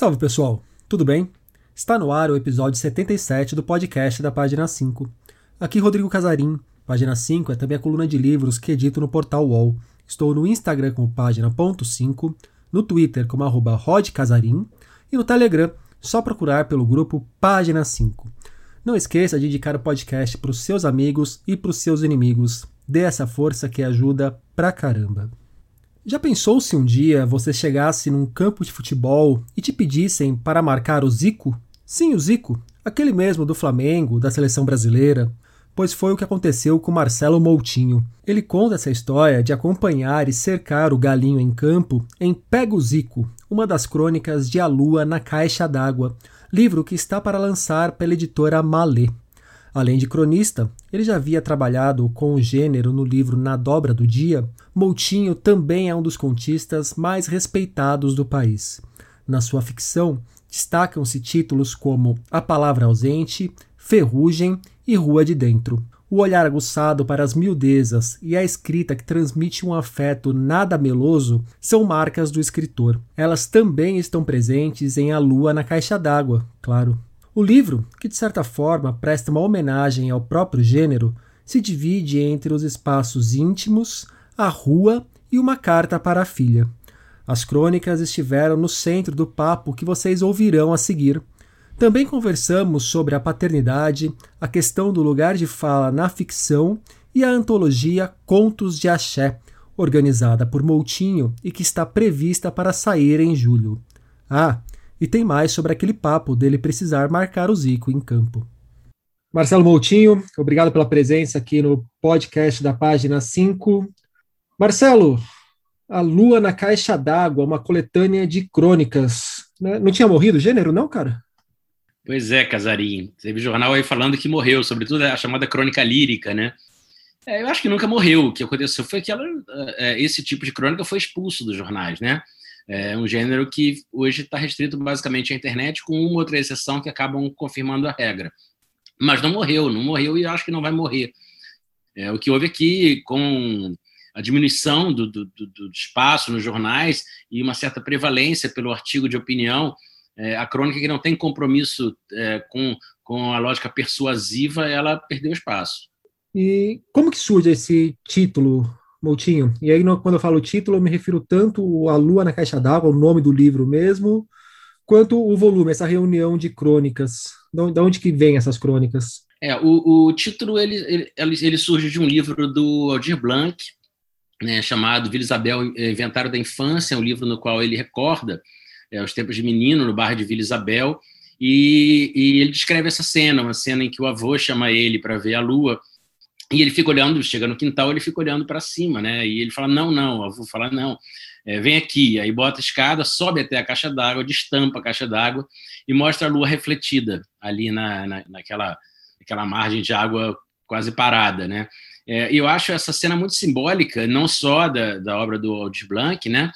Salve pessoal, tudo bem? Está no ar o episódio 77 do podcast da página 5. Aqui Rodrigo Casarim. Página 5 é também a coluna de livros que edito no portal UOL. Estou no Instagram como página.5, no Twitter como arroba rodcasarim e no Telegram só procurar pelo grupo Página 5. Não esqueça de indicar o podcast para os seus amigos e para os seus inimigos. Dê essa força que ajuda pra caramba. Já pensou se um dia você chegasse num campo de futebol e te pedissem para marcar o Zico? Sim, o Zico, aquele mesmo do Flamengo, da seleção brasileira, pois foi o que aconteceu com Marcelo Moutinho. Ele conta essa história de acompanhar e cercar o galinho em campo em Pega o Zico, uma das crônicas de A Lua na Caixa d'Água, livro que está para lançar pela editora Malê. Além de cronista, ele já havia trabalhado com o gênero no livro Na Dobra do Dia. Moutinho também é um dos contistas mais respeitados do país. Na sua ficção, destacam-se títulos como A Palavra Ausente, Ferrugem e Rua de Dentro. O olhar aguçado para as miudezas e a escrita que transmite um afeto nada meloso são marcas do escritor. Elas também estão presentes em A Lua na Caixa d'Água, claro. O livro, que de certa forma presta uma homenagem ao próprio gênero, se divide entre os espaços íntimos, a rua e uma carta para a filha. As crônicas estiveram no centro do papo que vocês ouvirão a seguir. Também conversamos sobre a paternidade, a questão do lugar de fala na ficção e a antologia Contos de Axé, organizada por Moutinho e que está prevista para sair em julho. Ah, e tem mais sobre aquele papo dele precisar marcar o Zico em campo. Marcelo Moutinho, obrigado pela presença aqui no podcast da página 5. Marcelo, A Lua na Caixa d'Água, uma coletânea de crônicas. Né? Não tinha morrido o gênero, não, cara? Pois é, Casarim. Teve jornal aí falando que morreu, sobretudo a chamada crônica lírica, né? É, eu acho que nunca morreu. O que aconteceu foi que ela, é, esse tipo de crônica foi expulso dos jornais, né? É um gênero que hoje está restrito basicamente à internet, com uma outra exceção que acabam confirmando a regra. Mas não morreu, não morreu e acho que não vai morrer. É, o que houve aqui, com a diminuição do, do, do, espaço nos jornais e uma certa prevalência pelo artigo de opinião, é, a crônica que não tem compromisso é, com, com a lógica persuasiva, ela perdeu espaço. E como que surge esse título Moutinho. E aí, quando eu falo título, eu me refiro tanto a Lua na Caixa d'Água, o nome do livro mesmo, quanto o volume, essa reunião de crônicas. De onde que vem essas crônicas? É, o, o título ele, ele, ele, surge de um livro do Aldir Blanc, né, chamado Vila Isabel Inventário da Infância, um livro no qual ele recorda é, os tempos de menino no bairro de Vila Isabel, e, e ele descreve essa cena, uma cena em que o avô chama ele para ver a lua, e ele fica olhando, chega no quintal, ele fica olhando para cima, né? E ele fala: não, não, eu vou falar não. É, vem aqui, aí bota a escada, sobe até a caixa d'água, destampa a caixa d'água e mostra a lua refletida ali na, na, naquela, naquela margem de água quase parada, né? É, eu acho essa cena muito simbólica, não só da, da obra do Aldir Blanc, né?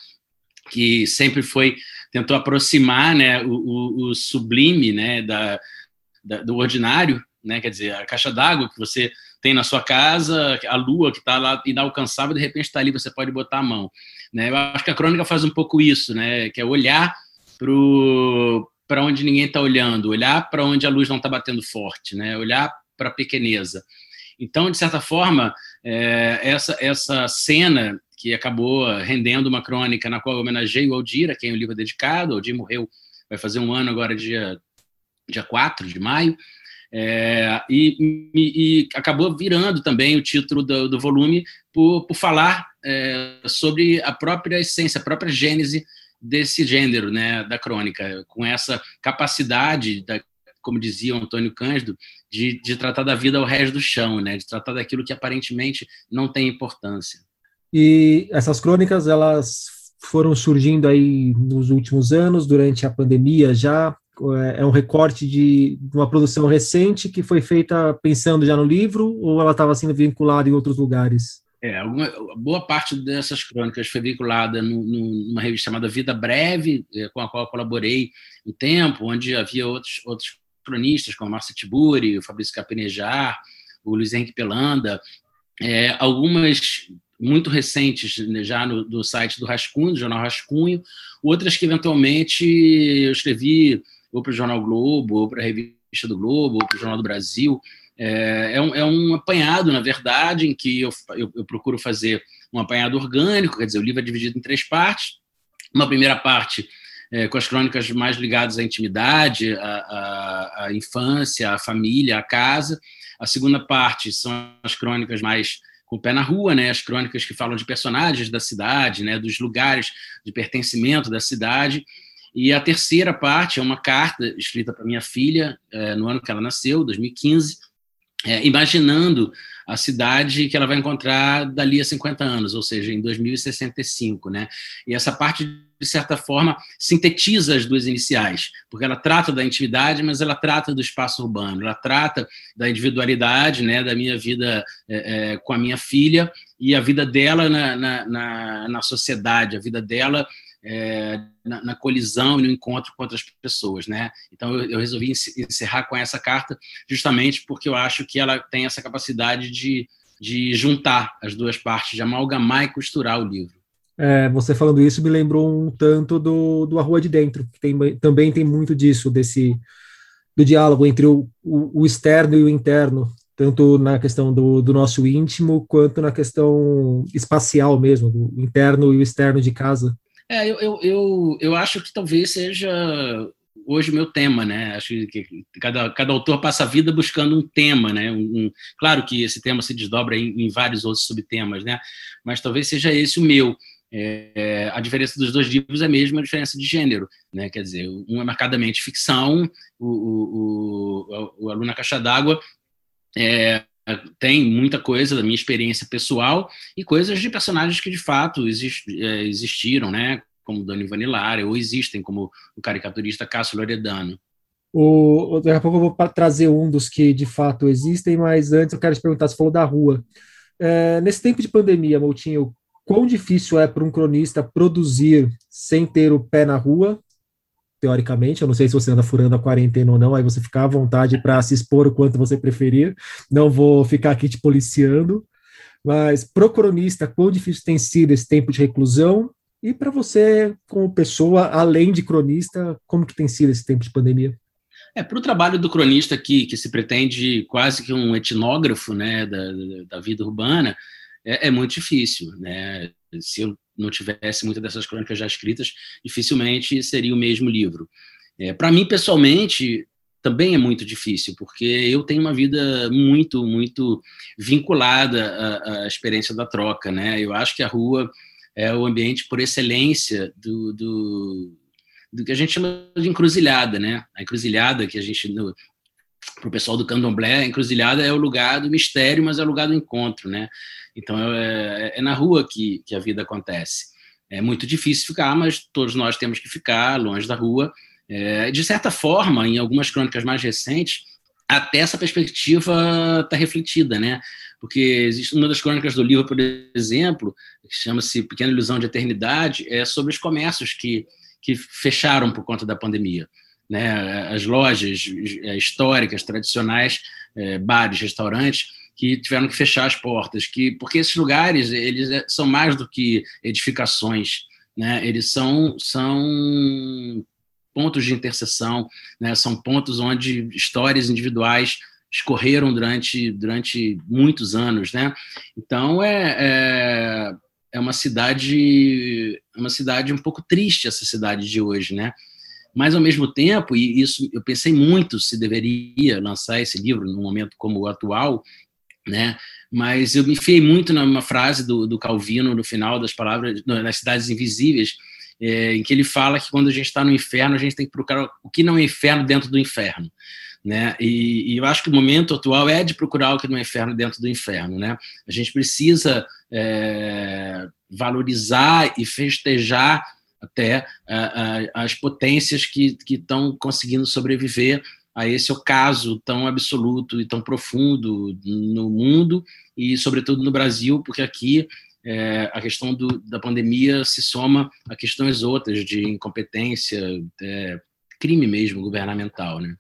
Que sempre foi tentou aproximar, né, o, o, o sublime, né, da, da, do ordinário, né? Quer dizer, a caixa d'água que você tem na sua casa, a lua que está lá inalcançável, de repente está ali, você pode botar a mão. Né? Eu acho que a crônica faz um pouco isso, né? que é olhar para onde ninguém está olhando, olhar para onde a luz não está batendo forte, né? olhar para a pequeneza. Então, de certa forma, é, essa, essa cena que acabou rendendo uma crônica na qual eu homenageei o Aldir, a quem o livro é dedicado, o Aldir morreu, vai fazer um ano agora, dia, dia 4 de maio, é, e, e, e, acabou virando também o título do, do volume por, por falar é, sobre a própria essência, a própria gênese desse gênero né, da crônica, com essa capacidade, da, como dizia Antônio Cândido, de, de tratar da vida ao resto do chão, né, de tratar daquilo que aparentemente não tem importância. E essas crônicas, elas foram surgindo aí nos últimos anos, durante a pandemia já, é, é um recorte de uma produção recente que foi feita pensando já no livro ou ela estava sendo vinculada em outros lugares? É, alguma, boa parte dessas crônicas foi vinculada no, no, numa revista chamada Vida Breve, é, com a qual colaborei um tempo, onde havia outros, outros cronistas, como Márcia Tiburi, o Fabrício Capinejar, o Luiz Henrique Pelanda. É, algumas muito recentes né, já no, no site do Rascunho, do jornal Rascunho, outras que eventualmente eu escrevi ou para o Jornal Globo, ou para a Revista do Globo, ou para o Jornal do Brasil. É, é, um, é, um, apanhado, na verdade, em que eu, eu, eu, procuro fazer um apanhado orgânico, quer dizer, o livro é dividido em três partes. Uma primeira parte é, com as crônicas mais ligadas à intimidade, à, à, à infância, à família, à casa. A segunda parte são as crônicas mais com o pé na rua, né? As crônicas que falam de personagens da cidade, né? Dos lugares de pertencimento da cidade. E a terceira parte é uma carta escrita para minha filha é, no ano que ela nasceu, 2015, é, imaginando a cidade que ela vai encontrar dali a 50 anos, ou seja, em 2065, né? E essa parte de certa forma sintetiza as duas iniciais, porque ela trata da intimidade, mas ela trata do espaço urbano, ela trata da individualidade, né, da minha vida é, é, com a minha filha e a vida dela na, na, na, na sociedade, a vida dela é, na, na, colisão e no encontro com outras pessoas, né? Então eu, eu, resolvi encerrar com essa carta justamente porque eu acho que ela tem essa capacidade de, de juntar as duas partes, de amalgamar e costurar o livro. É, você falando isso me lembrou um tanto do, do A Rua de Dentro, que tem, também tem muito disso, desse do diálogo entre o, o, o externo e o interno, tanto na questão do, do, nosso íntimo, quanto na questão espacial mesmo, do interno e o externo de casa. É, eu, eu, eu, eu acho que talvez seja hoje o meu tema, né? Acho que cada, cada autor passa a vida buscando um tema, né? Um, um, claro que esse tema se desdobra em, em, vários outros subtemas, né? Mas talvez seja esse o meu. É, a diferença dos dois livros é a diferença de gênero, né? Quer dizer, um é marcadamente ficção, o, o, o, o Aluna Caixa d'Água é, tem muita coisa da minha experiência pessoal e coisas de personagens que de fato é, existiram, né? Como Dani Vanillare, ou existem, como o caricaturista Cássio Loredano. O, daqui a pouco eu vou trazer um dos que de fato existem, mas antes eu quero te perguntar: você falou da rua. É, nesse tempo de pandemia, Moutinho, quão difícil é para um cronista produzir sem ter o pé na rua, teoricamente. Eu não sei se você anda furando a quarentena ou não, aí você fica à vontade para se expor o quanto você preferir. Não vou ficar aqui te policiando. Mas, pro cronista, quão difícil tem sido esse tempo de reclusão? E para você, como pessoa, além de cronista, como que tem sido esse tempo de pandemia? É, para o trabalho do cronista que, que se pretende quase que um etnógrafo né, da, da vida urbana, é, é, muito difícil. Né? Se eu não tivesse muitas dessas crônicas já escritas, dificilmente seria o mesmo livro. É, Para mim, pessoalmente, também é muito difícil, porque eu tenho uma vida muito, muito vinculada à, à experiência da troca. Né? Eu acho que a rua é o ambiente por excelência do, do, do que a gente chama de encruzilhada, né? A encruzilhada que a gente para o pessoal do candomblé, a encruzilhada é o lugar do mistério, mas é o lugar do encontro, né? Então é, é, é na rua que, que a vida acontece. É muito difícil ficar, mas todos nós temos que ficar longe da rua. É, de certa forma, em algumas crônicas mais recentes, até essa perspectiva está refletida, né? Porque existe uma das crônicas do livro, por exemplo, que chama-se Pequena Ilusão de Eternidade, é sobre os comércios que, que fecharam por conta da pandemia né, as lojas é, históricas, tradicionais, é, bares, restaurantes, que tiveram que fechar as portas, que porque esses lugares eles é, são mais do que edificações, né? Eles são são pontos de interseção, né? São pontos onde histórias individuais escorreram durante durante muitos anos, né? Então é, é, é uma cidade uma cidade um pouco triste essa cidade de hoje, né? Mas, ao mesmo tempo, e isso eu pensei muito se deveria lançar esse livro num momento como o atual, né? mas eu me enfiei muito numa frase do, do Calvino no final das palavras, nas Cidades Invisíveis, é, em que ele fala que quando a gente está no inferno, a gente tem que procurar o que não é inferno dentro do inferno. Né? E, e, eu acho que o momento atual é de procurar o que não é inferno dentro do inferno. Né? A gente precisa é, valorizar e festejar até as potências que estão conseguindo sobreviver a esse ocaso tão absoluto e tão profundo no mundo e, sobretudo, no Brasil, porque aqui é, a questão do, da pandemia se soma a questões outras de incompetência, é, crime mesmo governamental, né?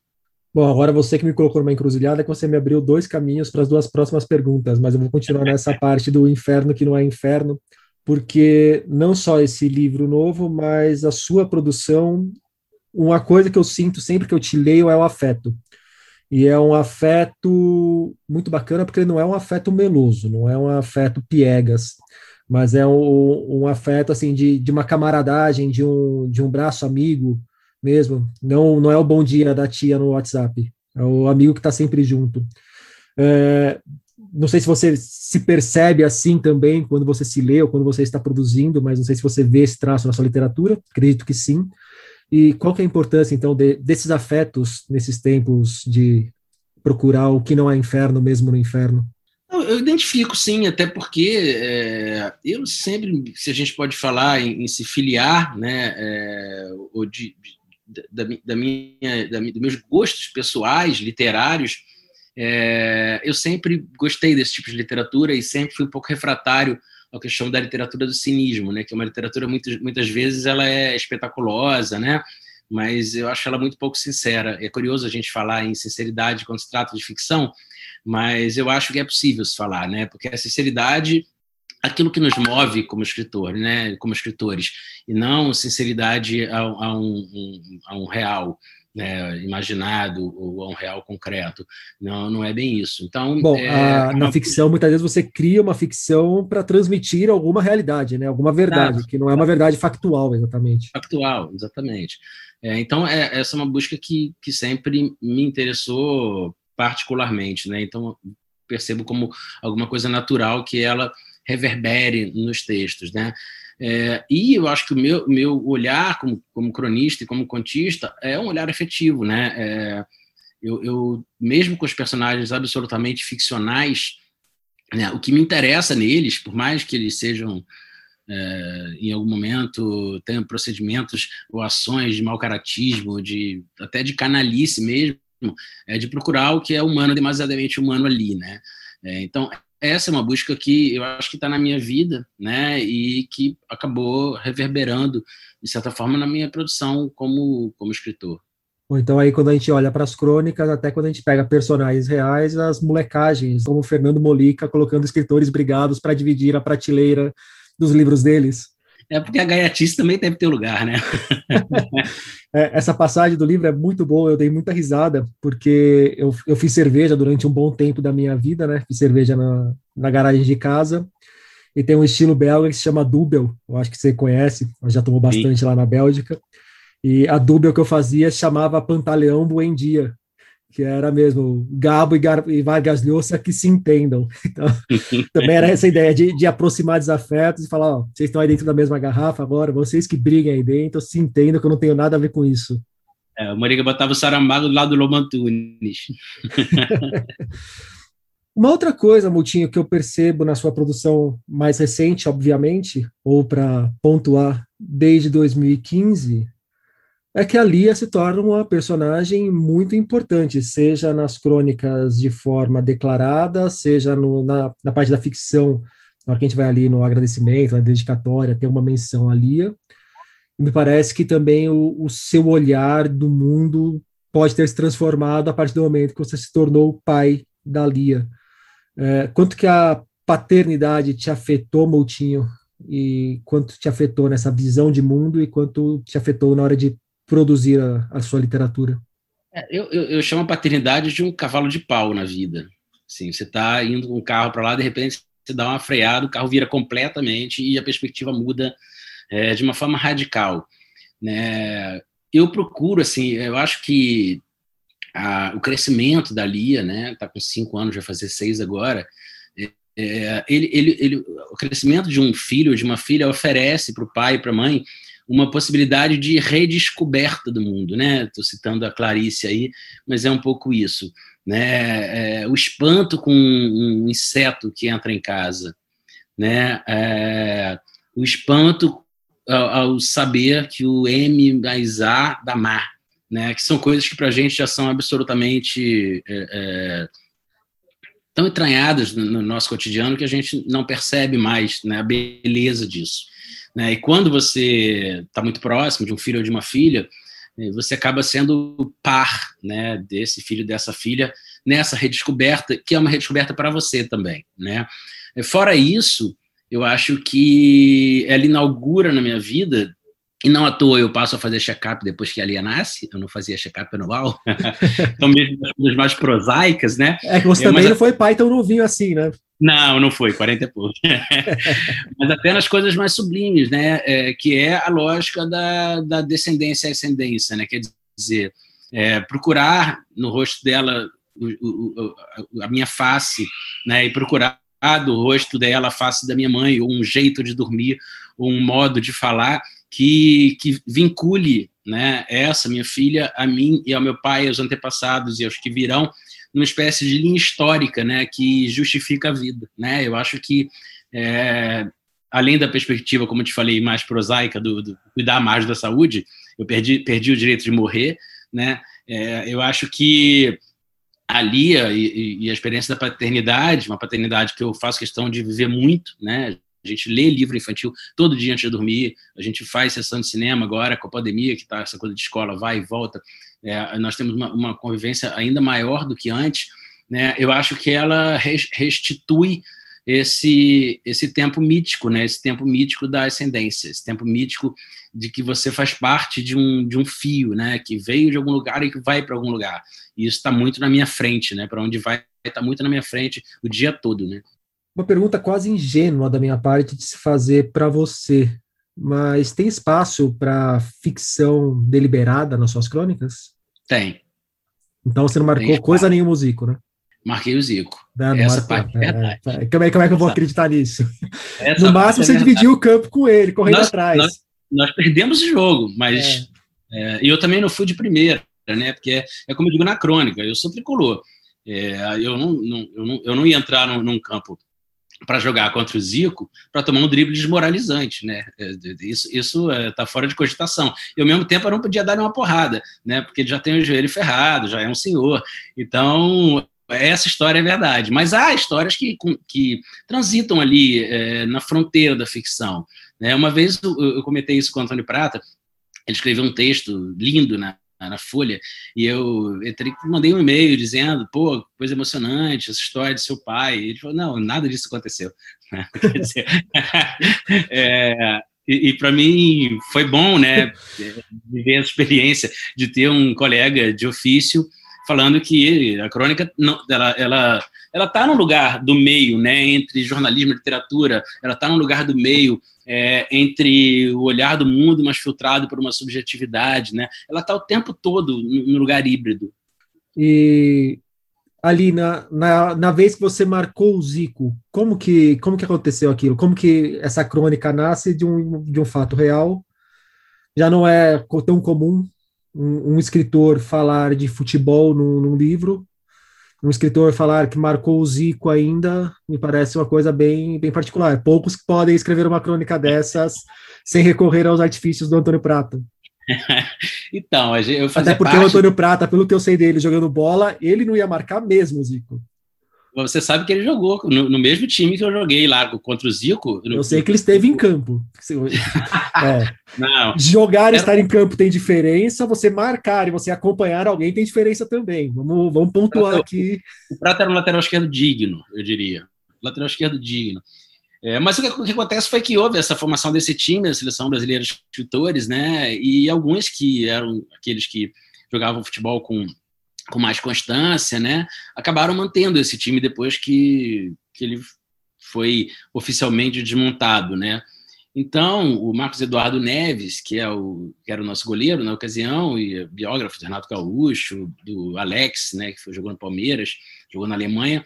Bom, agora você que me colocou numa encruzilhada, que você me abriu dois caminhos para as duas próximas perguntas, mas eu vou continuar nessa parte do inferno que não é inferno, porque não só esse livro novo, mas a sua produção, uma coisa que eu sinto sempre que eu te leio é o afeto. E é um afeto muito bacana, porque ele não é um afeto meloso, não é um afeto piegas, mas é um, um afeto assim de, de uma camaradagem, de um, de um braço amigo, mesmo. Não, não é o bom dia da tia no WhatsApp. É o amigo que está sempre junto. É, não sei se você se percebe assim também quando você se lê ou quando você está produzindo, mas não sei se você vê esse traço na sua literatura. Acredito que sim. E qual que é a importância, então, de, desses afetos nesses tempos de procurar o que não é inferno mesmo no inferno? Eu identifico, sim, até porque é, eu sempre, se a gente pode falar em, em se filiar, né, é, ou de, da, da minha, da, dos meus gostos pessoais, literários, é, eu sempre gostei desse tipo de literatura e sempre fui um pouco refratário à questão da literatura do cinismo, né? Que é uma literatura muitas muitas vezes ela é espetaculosa, né? Mas eu acho ela muito pouco sincera. É curioso a gente falar em sinceridade quando se trata de ficção, mas eu acho que é possível se falar, né? Porque a sinceridade aquilo que nos move como escritor, né, como escritores, e não sinceridade a, a, um, a um, real né, imaginado ou a um real concreto. Não, não é bem isso. Então, bom, é, a, na ficção muitas vezes você cria uma ficção para transmitir alguma realidade, né, alguma verdade, que não é uma verdade factual, exatamente. Factual, exatamente. É, então, é, essa é uma busca que, que sempre me interessou particularmente, né? Então percebo como alguma coisa natural que ela reverbere nos textos, né? É, e eu acho que o meu, meu olhar como, como cronista e como contista é um olhar efetivo, né? É, eu, eu, mesmo com os personagens absolutamente ficcionais, né, o que me interessa neles, por mais que eles sejam é, em algum momento tenham procedimentos ou ações de mau caratismo, de até de canalice mesmo, é de procurar o que é humano, demasiadamente humano ali, né? É, então essa é uma busca que eu acho que está na minha vida, né, e que acabou reverberando de certa forma na minha produção como como escritor. Ou então aí quando a gente olha para as crônicas, até quando a gente pega personagens reais, as molecagens, como Fernando Molica colocando escritores brigados para dividir a prateleira dos livros deles. É porque a gaiatice também deve ter lugar, né? é, essa passagem do livro é muito boa, eu dei muita risada, porque eu, eu fiz cerveja durante um bom tempo da minha vida, né? Fiz cerveja na, na garagem de casa, e tem um estilo belga que se chama Dubel, eu acho que você conhece, já tomou bastante Sim. lá na Bélgica. E a Dubel que eu fazia chamava Pantaleão Buendia, que era mesmo Gabo e, Gar e Vargas Llosa que se entendam. Então, também era essa ideia de, de aproximar desafetos e falar, ó, vocês estão aí dentro da mesma garrafa agora, vocês que briguem aí dentro, se entendam que eu não tenho nada a ver com isso. É, o Mariga botava o Sarambago do lado do Lomantunes. Uma outra coisa, Multinho, que eu percebo na sua produção mais recente, obviamente, ou para pontuar desde 2015, é que a Lia se torna uma personagem muito importante, seja nas crônicas de forma declarada, seja no, na, na, parte da ficção, na hora que a gente vai ali no agradecimento, na dedicatória, tem uma menção a Lia. Me parece que também o, o seu olhar do mundo pode ter se transformado a partir do momento que você se tornou pai da Lia. É, quanto que a paternidade te afetou, Moutinho, e quanto te afetou nessa visão de mundo e quanto te afetou na hora de produzir a, a sua literatura? É, eu, eu, eu, chamo a paternidade de um cavalo de pau na vida. Assim, você está indo com um carro para lá, de repente você dá uma freada, o carro vira completamente e a perspectiva muda é, de uma forma radical. Né? Eu procuro, assim, eu acho que a, o crescimento da Lia, né, está com cinco anos, vai fazer seis agora, é, é, ele, ele, ele, o crescimento de um filho, de uma filha, oferece para o pai e para a mãe uma possibilidade de redescoberta do mundo, né? Estou citando a Clarice aí, mas é um pouco isso, né? É, o espanto com um inseto que entra em casa, né? É, o espanto ao, ao, saber que o M mais A dá mar, né? Que são coisas que para a gente já são absolutamente é, é, tão entranhadas no, no nosso cotidiano que a gente não percebe mais né, a beleza disso. Né? E quando você está muito próximo de um filho ou de uma filha, você acaba sendo par né, desse filho, dessa filha, nessa redescoberta, que é uma redescoberta para você também. Né? Fora isso, eu acho que ela inaugura na minha vida, e não à toa eu passo a fazer check-up depois que a Lia nasce, eu não fazia check-up anual, então mesmo das mais prosaicas, né? É que você é, também não foi pai tão novinho assim, né? Não, não foi, 40 e pouco. mas apenas coisas mais sublimes, né? É, que é a lógica da, da descendência e ascendência, né? Quer dizer, é, procurar no rosto dela o, o, a minha face, né? E procurar do rosto dela a face da minha mãe, ou um jeito de dormir, ou um modo de falar que, que vincule né, essa minha filha a mim e ao meu pai, aos antepassados e aos que virão, numa espécie de linha histórica né, que justifica a vida. Né? Eu acho que, é, além da perspectiva, como eu te falei, mais prosaica, do, do, cuidar mais da saúde, eu perdi, perdi o direito de morrer, né? É, eu acho que a Lia e, e, a experiência da paternidade, uma paternidade que eu faço questão de viver muito, né? A gente lê livro infantil todo dia antes de dormir, a gente faz sessão de cinema agora com a pandemia, que está essa coisa de escola, vai e volta. É, nós temos uma, uma, convivência ainda maior do que antes. Né? Eu acho que ela restitui esse esse tempo mítico, né? Esse tempo mítico da ascendência, esse tempo mítico de que você faz parte de um, de um fio, né? Que veio de algum lugar e que vai para algum lugar. E isso está muito na minha frente, né? Para onde vai está muito na minha frente o dia todo, né? Uma pergunta quase ingênua da minha parte de se fazer para você, mas tem espaço para ficção deliberada nas suas crônicas? Tem. Então você não marcou coisa nenhuma o Zico, né? Marquei o Zico. Não, não Essa marcou, parte é verdade. É, como, é, como é que eu vou acreditar nisso? Essa no máximo é você dividiu o campo com ele, correndo nós, atrás. Nós, nós, perdemos o jogo, mas. É. e eu também não fui de primeira, né? Porque é, é como eu digo na crônica, eu sou tricolor. eu, não, não, eu, não, eu não ia entrar num, num campo para jogar contra o Zico para tomar um drible desmoralizante, né? Isso isso está fora de cogitação. E ao mesmo tempo eu não podia dar uma porrada, né? Porque ele já tem o joelho ferrado, já é um senhor. Então essa história é verdade, mas há histórias que, que transitam ali é, na fronteira da ficção. Né? Uma vez eu, comentei isso com o Antônio Prata, ele escreveu um texto lindo na, na Folha, e eu entrei, mandei um e-mail dizendo, pô, coisa emocionante, essa história de seu pai. E ele falou, não, nada disso aconteceu. Quer dizer, é, e, e para mim foi bom, né, viver a experiência de ter um colega de ofício falando que a crônica não, ela ela ela está no lugar do meio, né, entre jornalismo e literatura, ela está no lugar do meio é, entre o olhar do mundo, mas filtrado por uma subjetividade, né? Ela está o tempo todo no lugar híbrido. E ali na, na, na, vez que você marcou o Zico, como que como que aconteceu aquilo? Como que essa crônica nasce de um, de um fato real? Já não é tão comum um, um escritor falar de futebol num, num, livro, um escritor falar que marcou o Zico ainda, me parece uma coisa bem, bem particular. Poucos podem escrever uma crônica dessas sem recorrer aos artifícios do Antônio Prata. então, eu fazia Até porque parte... o Antônio Prata, pelo que eu sei dele jogando bola, ele não ia marcar mesmo o Zico. Você sabe que ele jogou no, no, mesmo time que eu joguei lá contra o Zico. No... Eu sei que ele esteve em campo. é. Não. Jogar e estar em campo tem diferença, você marcar e você acompanhar alguém tem diferença também. Vamos, vamos pontuar aqui. O Prata era um lateral esquerdo digno, eu diria. Lateral esquerdo digno. É, mas o que, o que, acontece foi que houve essa formação desse time, a seleção brasileira de escritores, né? E alguns que eram aqueles que jogavam futebol com com mais constância, né, acabaram mantendo esse time depois que, que ele foi oficialmente desmontado, né. Então, o Marcos Eduardo Neves, que, é o, que era o nosso goleiro na ocasião, e biógrafo do Renato Gaúcho, do Alex, né, que foi, jogou no Palmeiras, jogou na Alemanha,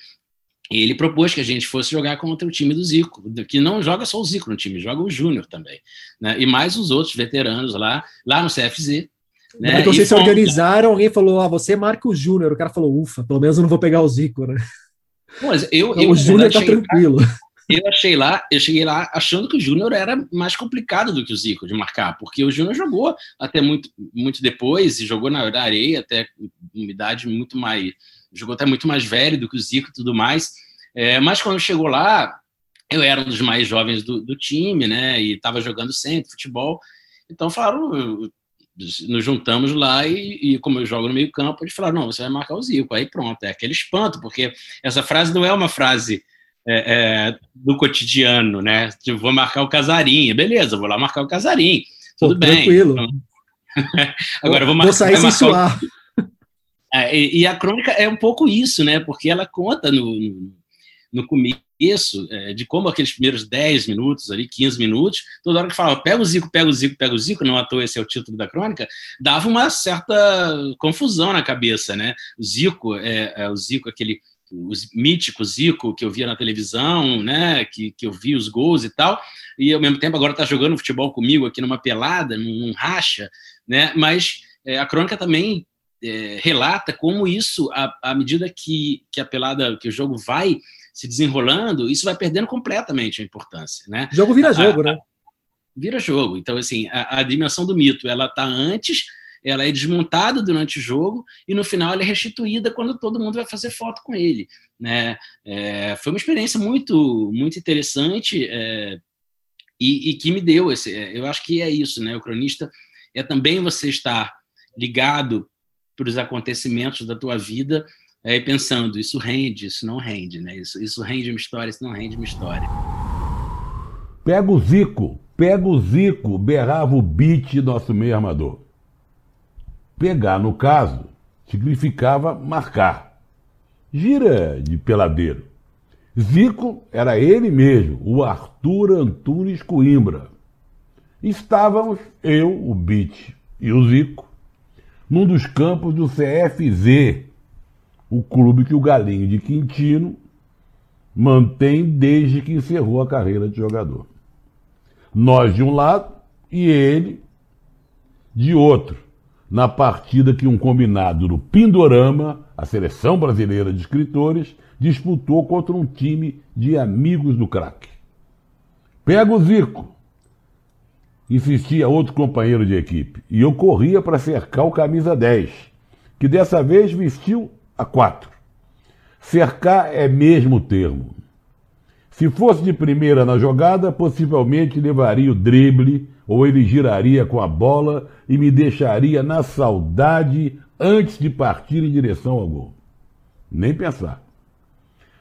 ele propôs que a gente fosse jogar contra o time do Zico, que não joga só o Zico no time, joga o Júnior também, né, e mais os outros veteranos lá, lá no CFZ, né? Então, vocês se organizaram, alguém falou, ah, você marca o Júnior. O cara falou, ufa, pelo menos eu não vou pegar o Zico, né? Eu, então, eu, o Júnior tá tranquilo. Lá, eu achei lá, eu cheguei lá achando que o Júnior era mais complicado do que o Zico de marcar, porque o Júnior jogou até muito, muito depois, e jogou na areia até uma idade muito mais. jogou até muito mais velho do que o Zico e tudo mais. É, mas quando chegou lá, eu era um dos mais jovens do, do time, né? E estava jogando sempre futebol. Então falaram, nos juntamos lá e, e, como eu jogo no meio campo, eles falaram, não, você vai marcar o Zico. Aí pronto, é aquele espanto, porque essa frase não é uma frase é, é, do cotidiano, né? Tipo, vou marcar o Casarinho, beleza, vou lá marcar o Casarinho, tudo Pô, bem. Tranquilo. Então, agora vou, marcar, vou sair sem suar. O... É, e, e, a crônica é um pouco isso, né? Porque ela conta no, no, no começo é, de como aqueles primeiros 10 minutos, ali, 15 minutos, toda hora que falava pega o Zico, pega o Zico, pega o Zico, não à toa esse é o título da crônica, dava uma certa confusão na cabeça, né? O Zico, é, é o Zico, aquele o mítico Zico que eu via na televisão, né, que, que eu vi os gols e tal, e ao mesmo tempo agora está jogando futebol comigo aqui numa pelada, num racha, né, mas é, a crônica também é, relata como isso, à, medida que, que a pelada, que o jogo vai se desenrolando, isso vai perdendo completamente a importância, né? O jogo vira jogo, a, né? Vira jogo. Então, assim, a, a dimensão do mito, ela está antes, ela é desmontada durante o jogo e no final ela é restituída quando todo mundo vai fazer foto com ele, né? É, foi uma experiência muito, muito interessante é, e, e, que me deu esse. É, eu acho que é isso, né? O cronista é também você estar ligado para os acontecimentos da tua vida, aí pensando, isso rende, isso não rende, né? Isso, isso rende uma história, isso não rende uma história. Pega o Zico, pega o Zico, berrava o beat nosso meio armador. Pegar, no caso, significava marcar. Gira de peladeiro. Zico era ele mesmo, o Arthur Antunes Coimbra. Estávamos eu, o Beat e o Zico num dos campos do CFZ, o clube que o Galinho de Quintino mantém desde que encerrou a carreira de jogador. Nós de um lado e ele de outro, na partida que um combinado do Pindorama, a seleção brasileira de escritores, disputou contra um time de amigos do craque. Pega o Zico, insistia outro companheiro de equipe, e eu corria para cercar o camisa 10, que dessa vez vestiu a 4. Cercar é mesmo termo. Se fosse de primeira na jogada, possivelmente levaria o drible ou ele giraria com a bola e me deixaria na saudade antes de partir em direção ao gol. Nem pensar.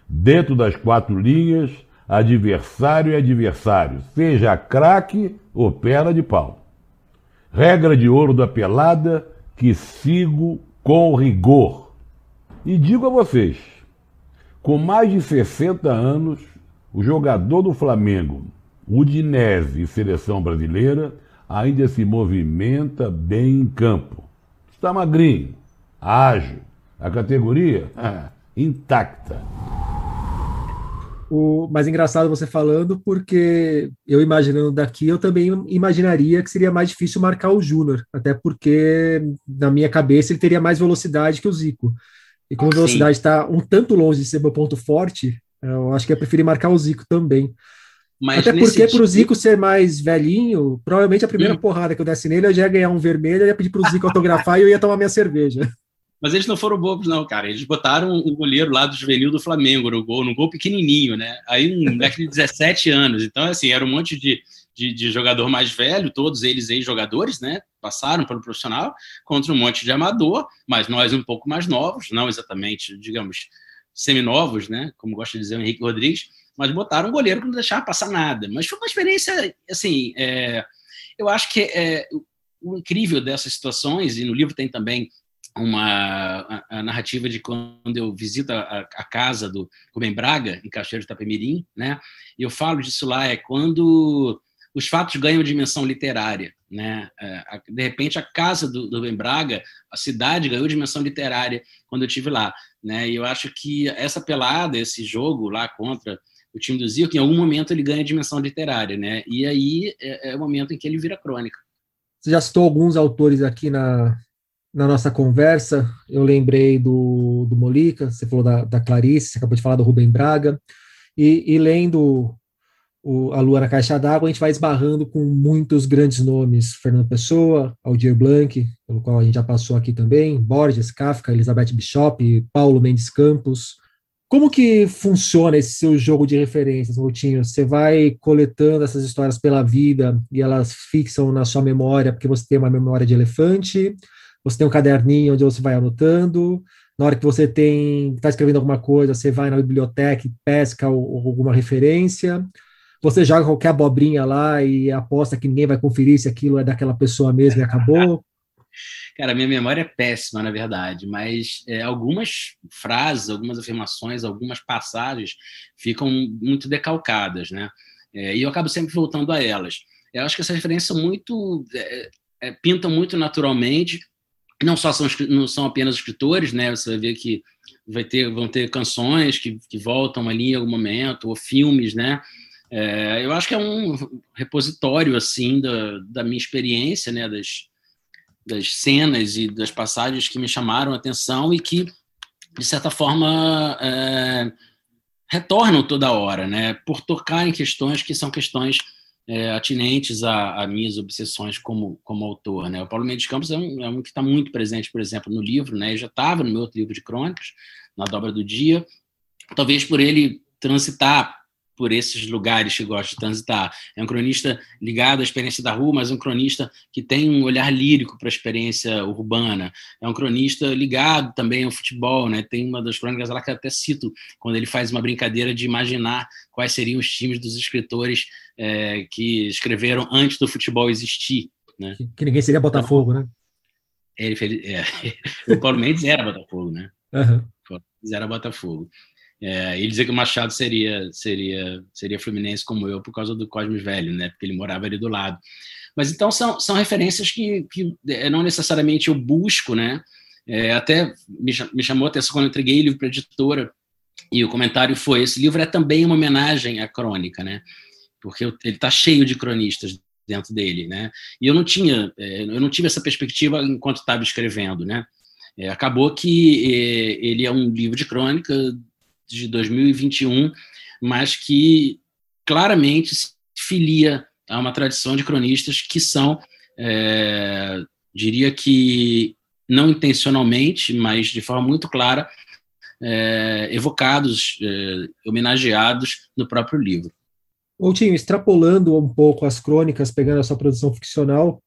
Dentro das quatro linhas, adversário é adversário, seja craque ou perna de pau. Regra de ouro da pelada que sigo com rigor. E digo a vocês, com mais de 60 anos, o jogador do Flamengo, Udinese e seleção brasileira ainda se movimenta bem em campo. Está magrinho, ágil, a categoria intacta. O mais engraçado você falando, porque eu imaginando daqui, eu também imaginaria que seria mais difícil marcar o Júnior, até porque na minha cabeça ele teria mais velocidade que o Zico. E como a velocidade está um tanto longe de ser meu ponto forte, eu acho que eu preferi marcar o Zico também. Mas Até porque, para o Zico ser mais velhinho, provavelmente a primeira hum. porrada que eu desse nele, eu já ia ganhar um vermelho, eu ia pedir para o Zico autografar e eu ia tomar minha cerveja. Mas eles não foram bobos, não, cara. Eles botaram um goleiro lá do juvenil do Flamengo no gol, no gol pequenininho, né? Aí um moleque de 17 anos. Então, assim, era um monte de, de, de jogador mais velho, todos eles ex-jogadores, né? Passaram pelo profissional, contra um monte de amador, mas nós um pouco mais novos, não exatamente, digamos, seminovos, né? Como gosta de dizer o Henrique Rodrigues, mas botaram um goleiro que não deixava passar nada. Mas foi uma experiência, assim, é, eu acho que é, o incrível dessas situações, e no livro tem também uma a, a, narrativa de quando eu visito a, a, casa do Rubem Braga, em Cachoeiro de Itapemirim, né? E eu falo disso lá, é quando os fatos ganham dimensão literária, né? É, de repente, a casa do, Rubem Braga, a cidade ganhou dimensão literária quando eu tive lá, né? E eu acho que essa pelada, esse jogo lá contra o time do Zico, em algum momento ele ganha dimensão literária, né? E aí é, é o momento em que ele vira crônica. Você já citou alguns autores aqui na, na nossa conversa, eu lembrei do, do Molica, você falou da, da Clarice, você acabou de falar do Rubem Braga, e, e lendo o, A Lua na Caixa d'Água, a gente vai esbarrando com muitos grandes nomes, Fernando Pessoa, Aldir Blanc, pelo qual a gente já passou aqui também, Borges, Kafka, Elizabeth Bishop, Paulo Mendes Campos, Como que funciona esse seu jogo de referências, Moutinho? Você vai coletando essas histórias pela vida e elas fixam na sua memória, porque você tem uma memória de elefante, você tem um caderninho onde você vai anotando, na hora que você tem está escrevendo alguma coisa, você vai na biblioteca e pesca alguma referência, você joga qualquer abobrinha lá e aposta que ninguém vai conferir se aquilo é daquela pessoa mesmo e acabou. Cara, minha memória é péssima, na verdade, mas é, algumas frases, algumas afirmações, algumas passagens ficam muito decalcadas, né? É, e eu acabo sempre voltando a elas. Eu acho que essas referências são muito. É, é, pintam muito naturalmente. Não só são, não são apenas escritores, né? Você vai ver que vai ter, vão ter canções que, que voltam ali em algum momento, ou filmes, né? É, eu acho que é um repositório assim da, da minha experiência, né? Das, das cenas e das passagens que me chamaram a atenção e que, de certa forma, é, retornam toda hora, né? Por tocar em questões que são questões é, atinentes a, a, minhas obsessões como, como autor, né? O Paulo Mendes Campos é um, é um que está muito presente, por exemplo, no livro, né? Eu já estava no meu outro livro de crônicas, na Dobra do Dia, talvez por ele transitar por esses lugares que gosta de transitar. É um cronista ligado à experiência da rua, mas um cronista que tem um olhar lírico para a experiência urbana. É um cronista ligado também ao futebol, né? Tem uma das crônicas lá que eu até cito, quando ele faz uma brincadeira de imaginar quais seriam os times dos escritores é, que escreveram antes do futebol existir. Né? Que ninguém seria Botafogo, né? Ele fez, é, o Paulo Mendes era Botafogo, né? Uhum. Era Botafogo. É, e dizer que o Machado seria seria seria fluminense como eu por causa do Cosme Velho, né? Porque ele morava ali do lado. Mas então são, são referências que, que é, não necessariamente eu busco, né? É, até me, me chamou a atenção quando eu entreguei o livro para a editora e o comentário foi: esse livro é também uma homenagem à crônica, né? Porque ele está cheio de cronistas dentro dele, né? E eu não tinha, é, eu não tive essa perspectiva enquanto estava escrevendo, né? É, acabou que ele é um livro de crônica de 2021, mas que claramente se filia a uma tradição de cronistas que são, é, diria que não intencionalmente, mas de forma muito clara, é, evocados, é, homenageados no próprio livro. Outinho, extrapolando um pouco as crônicas, pegando a sua produção ficcional,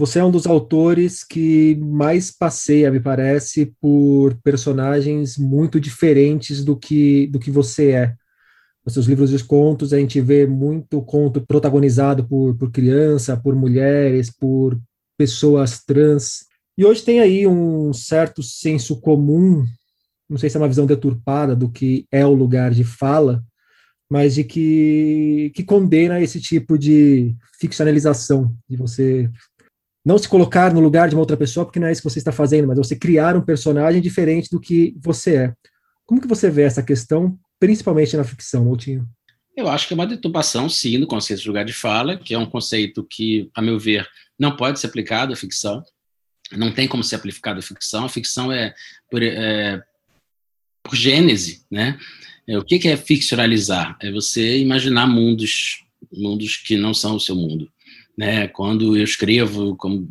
você é um dos autores que mais passeia, me parece, por personagens muito diferentes do que, do que você é. Nos seus livros de contos, a gente vê muito conto protagonizado por, por criança, por mulheres, por pessoas trans. E hoje tem aí um certo senso comum, não sei se é uma visão deturpada do que é o lugar de fala, mas de que, que condena esse tipo de ficcionalização, de você não se colocar no lugar de uma outra pessoa, porque não é isso que você está fazendo, mas você criar um personagem diferente do que você é. Como que você vê essa questão, principalmente na ficção, Moutinho? Eu acho que é uma deturpação, sim, do conceito de lugar de fala, que é um conceito que, a meu ver, não pode ser aplicado à ficção. Não tem como ser aplicado à ficção. A ficção é por, é, por gênese, né? É, o que é ficcionalizar? É você imaginar mundos, mundos que não são o seu mundo né? Quando eu escrevo, como,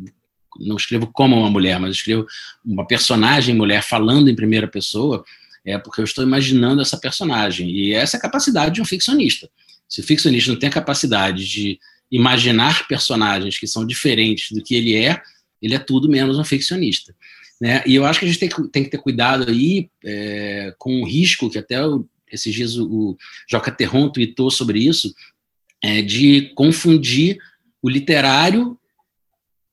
não escrevo como uma mulher, mas escrevo uma personagem mulher falando em primeira pessoa, é porque eu estou imaginando essa personagem. E essa é a capacidade de um ficcionista. Se o ficcionista não tem a capacidade de imaginar personagens que são diferentes do que ele é, ele é tudo menos um ficcionista. Né? E eu acho que a gente tem que, tem que ter cuidado aí é, com o risco, que até o, esses dias o, o Joca Terron tweetou sobre isso, é, de confundir o literário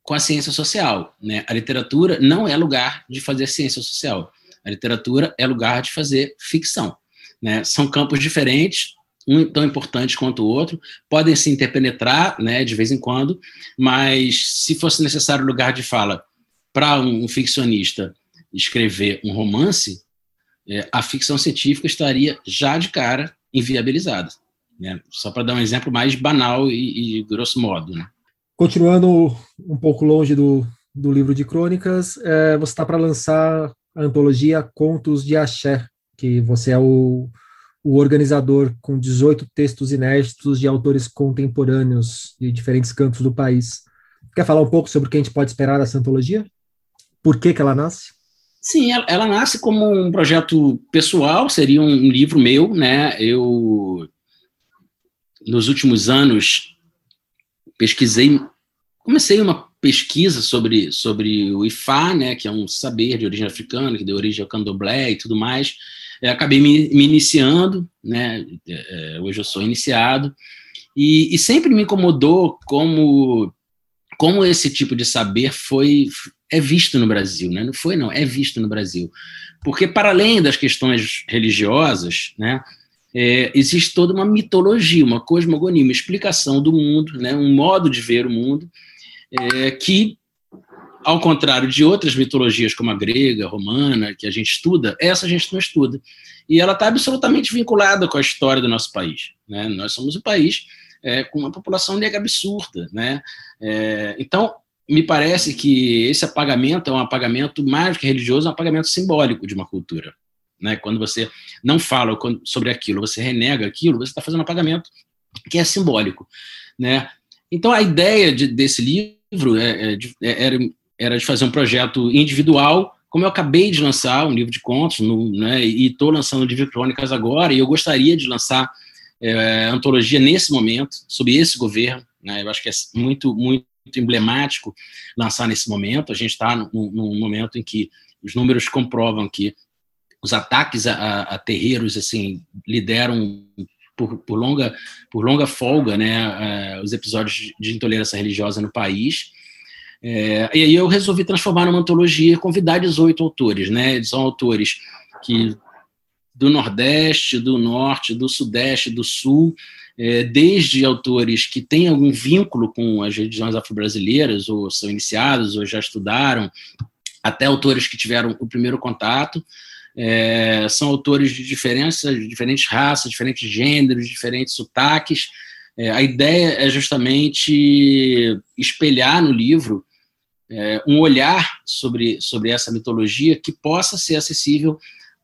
com a ciência social. Né? A literatura não é lugar de fazer ciência social. A literatura é lugar de fazer ficção. Né? São campos diferentes, um tão importante quanto o outro, podem se interpenetrar né, de vez em quando, mas se fosse necessário lugar de fala para um ficcionista escrever um romance, é, a ficção científica estaria já de cara inviabilizada. Né? Só para dar um exemplo mais banal e, e grosso modo. Né? Continuando um pouco longe do, do livro de crônicas, é, você está para lançar a antologia Contos de Axé, que você é o, o organizador com 18 textos inéditos de autores contemporâneos de diferentes cantos do país. Quer falar um pouco sobre o que a gente pode esperar dessa antologia? Por que, que ela nasce? Sim, ela, ela, nasce como um projeto pessoal, seria um, um livro meu, né? Eu, nos últimos anos, pesquisei, comecei uma pesquisa sobre, sobre o Ifá, né, que é um saber de origem africana, que deu origem ao candomblé e tudo mais. Acabei me, me iniciando, né, é, é, hoje eu sou iniciado, e, e, sempre me incomodou como, como esse tipo de saber foi é visto no Brasil, né? não foi não, é visto no Brasil. Porque para além das questões religiosas, né, é, existe toda uma mitologia, uma cosmogonia, uma explicação do mundo, né, um modo de ver o mundo, é, que, ao contrário de outras mitologias como a grega, a romana, que a gente estuda, essa a gente não estuda. E ela está absolutamente vinculada com a história do nosso país. Né? Nós somos um país é, com uma população negra absurda. Né? É, então, me parece que esse apagamento é um apagamento mais que religioso, é um apagamento simbólico de uma cultura. Né? Quando você não fala sobre aquilo, você renega aquilo, você está fazendo um apagamento que é simbólico. Né? Então, a ideia de, desse livro é, é, é, era, era de fazer um projeto individual, como eu acabei de lançar um livro de contos, no, né, e estou lançando o livro de crônicas agora, e eu gostaria de lançar é, antologia nesse momento, sob esse governo. Né, eu acho que é muito, muito emblemático lançar nesse momento. A gente está num, num, momento em que os números comprovam que os ataques a, a terreiros assim lideram por, por, longa, por longa folga né, uh, os episódios de intolerância religiosa no país. É, e aí eu resolvi transformar numa antologia e convidar 18 autores. Né? São autores que do Nordeste, do Norte, do Sudeste, do Sul, é, desde autores que têm algum vínculo com as religiões afro-brasileiras, ou são iniciados, ou já estudaram, até autores que tiveram o primeiro contato. É, são autores de diferentes, diferentes raças, diferentes gêneros, diferentes sotaques. É, a ideia é justamente espelhar no livro é, um olhar sobre, sobre essa mitologia que possa ser acessível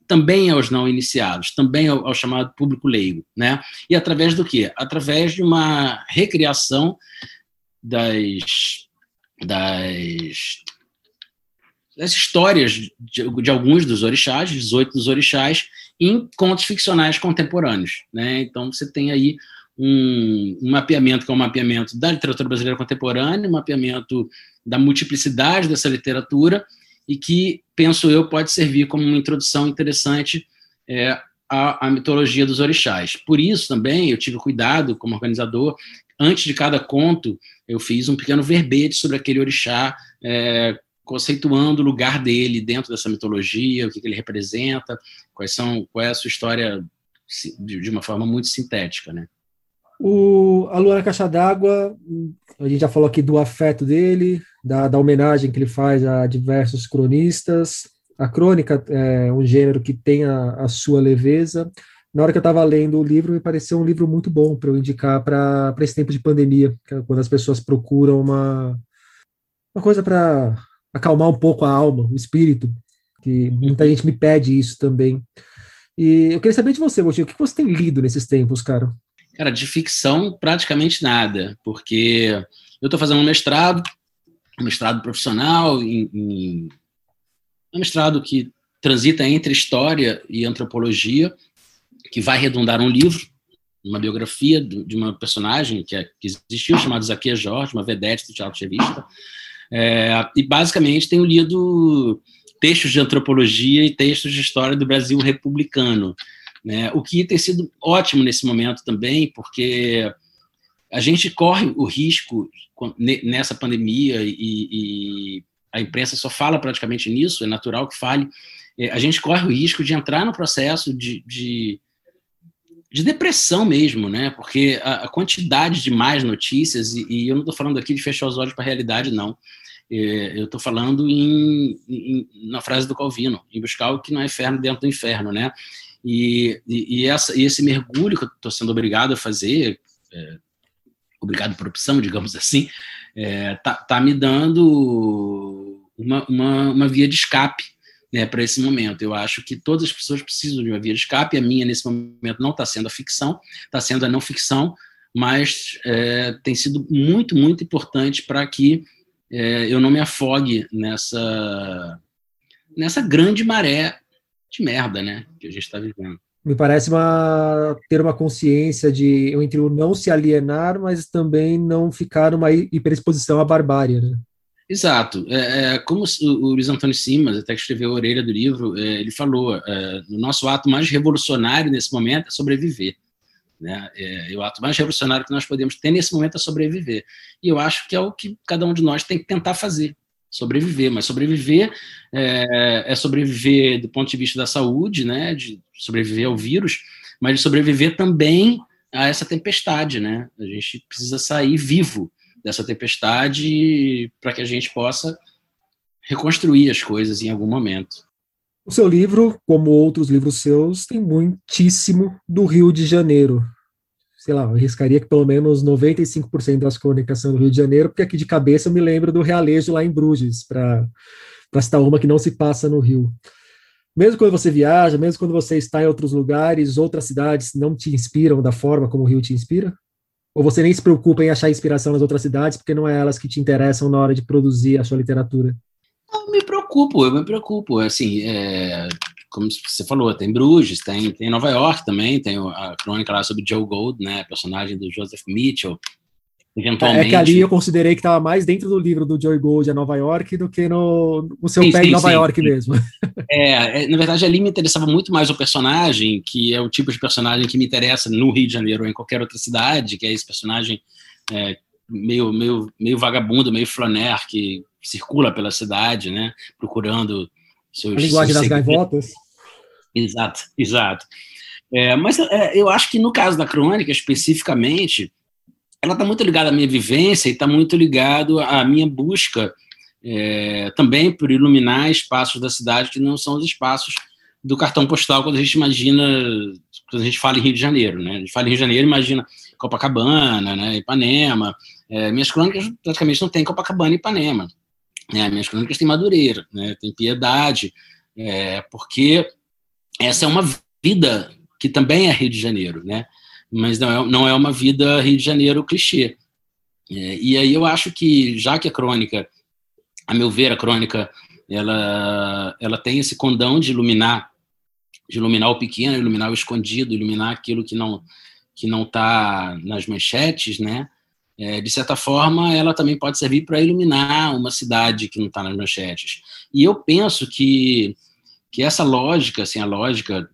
também aos não iniciados, também ao, ao, chamado público leigo, né? E através do quê? Através de uma recriação das, das as histórias de, de, alguns dos orixás, 18 dos orixás, em contos ficcionais contemporâneos. Né? Então, você tem aí um, um, mapeamento que é um mapeamento da literatura brasileira contemporânea, um mapeamento da multiplicidade dessa literatura, e que, penso eu, pode servir como uma introdução interessante é, à, à mitologia dos orixás. Por isso, também, eu tive cuidado, como organizador, antes de cada conto, eu fiz um pequeno verbete sobre aquele orixá, é, conceituando o lugar dele dentro dessa mitologia, o que, ele representa, quais são, qual é a sua história de, uma forma muito sintética, né? O, a Lua na Caixa d'Água, a gente já falou aqui do afeto dele, da, da homenagem que ele faz a diversos cronistas. A crônica é um gênero que tem a, a sua leveza. Na hora que eu estava lendo o livro, me pareceu um livro muito bom para eu indicar para esse tempo de pandemia, é quando as pessoas procuram uma, uma coisa para acalmar um pouco a alma, o espírito, que muita gente me pede isso também. E eu queria saber de você, Motinho, o que você tem lido nesses tempos, cara? Cara, de ficção, praticamente nada, porque eu estou fazendo um mestrado, um mestrado profissional, em, em, um mestrado que transita entre história e antropologia, que vai redundar um livro, uma biografia de uma personagem que, é, que existiu, chamada Zaquia Jorge, uma vedete do teatro revista, é, e basicamente tenho lido textos de antropologia e textos de história do Brasil republicano, né? o que tem sido ótimo nesse momento também, porque a gente corre o risco nessa pandemia e, e a imprensa só fala praticamente nisso, é natural que fale, é, a gente corre o risco de entrar no processo de, de, de depressão mesmo, né? Porque a, a, quantidade de mais notícias, e, e eu não estou falando aqui de fechar os olhos para a realidade, não. É, eu estou falando em, em, na frase do Calvino, em buscar o que não é inferno dentro do inferno, né? E, e, e essa, e esse mergulho que eu estou sendo obrigado a fazer, é, obrigado por opção, digamos assim, é, tá, tá me dando uma, uma, uma via de escape né, para esse momento. Eu acho que todas as pessoas precisam de uma via de escape. A minha, nesse momento, não está sendo a ficção, está sendo a não ficção, mas é, tem sido muito, muito importante para que é, eu não me afogue nessa nessa grande maré de merda, né, que a gente está vivendo. Me parece uma, ter uma consciência de entre o não se alienar, mas também não ficar numa hiperexposição à barbárie, né? Exato. É, é, como o, Luiz Antônio Simas, até que escreveu a orelha do livro, é, ele falou: é, o nosso ato mais revolucionário nesse momento é sobreviver. Né? É, o ato mais revolucionário que nós podemos ter nesse momento é sobreviver. E eu acho que é o que cada um de nós tem que tentar fazer sobreviver, mas sobreviver é, é, sobreviver do ponto de vista da saúde, né, de sobreviver ao vírus, mas de sobreviver também a essa tempestade, né? A gente precisa sair vivo dessa tempestade para que a gente possa reconstruir as coisas em algum momento. O seu livro, como outros livros seus, tem muitíssimo do Rio de Janeiro sei lá, eu arriscaria que pelo menos 95% das crônicas são do Rio de Janeiro, porque aqui de cabeça eu me lembro do realejo lá em Bruges, para citar uma que não se passa no Rio. Mesmo quando você viaja, mesmo quando você está em outros lugares, outras cidades não te inspiram da forma como o Rio te inspira? Ou você nem se preocupa em achar inspiração nas outras cidades, porque não é elas que te interessam na hora de produzir a sua literatura? Eu me preocupo, eu me preocupo. Assim, é, como você falou, tem Bruges, tem, tem Nova York também, tem a crônica lá sobre Joe Gold, né, personagem do Joseph Mitchell. Eventualmente... É que ali eu considerei que estava mais dentro do livro do Joe Gold a Nova York do que no, no seu sim, pé sim, em Nova sim, York mesmo. É, é, na verdade, ali me interessava muito mais o personagem, que é o tipo de personagem que me interessa no Rio de Janeiro ou em qualquer outra cidade, que é esse personagem é, meio, meio, meio vagabundo, meio flaner, que circula pela cidade, né, procurando seus, a linguagem seus das gaivotas. Exato, exato. É, mas é, eu acho que no caso da crônica, especificamente, ela está muito ligada à minha vivência e está muito ligado à minha busca é, também por iluminar espaços da cidade que não são os espaços do cartão postal quando a gente imagina, quando a gente fala em Rio de Janeiro, né? A gente fala em Rio de Janeiro, imagina Copacabana, né? Ipanema. É, minhas crônicas praticamente não tem Copacabana e Ipanema. Né? Minhas crônicas têm Madureira, né? Tem Piedade, é, porque essa é uma vida que também é Rio de Janeiro, né? Mas não é, não é uma vida Rio de Janeiro clichê. É, e aí eu acho que, já que a crônica, a meu ver, a crônica, ela, ela tem esse condão de iluminar, de iluminar o pequeno, iluminar o escondido, iluminar aquilo que não que não está nas manchetes, né? É, de certa forma, ela também pode servir para iluminar uma cidade que não está nas manchetes. E eu penso que que essa lógica, assim, a lógica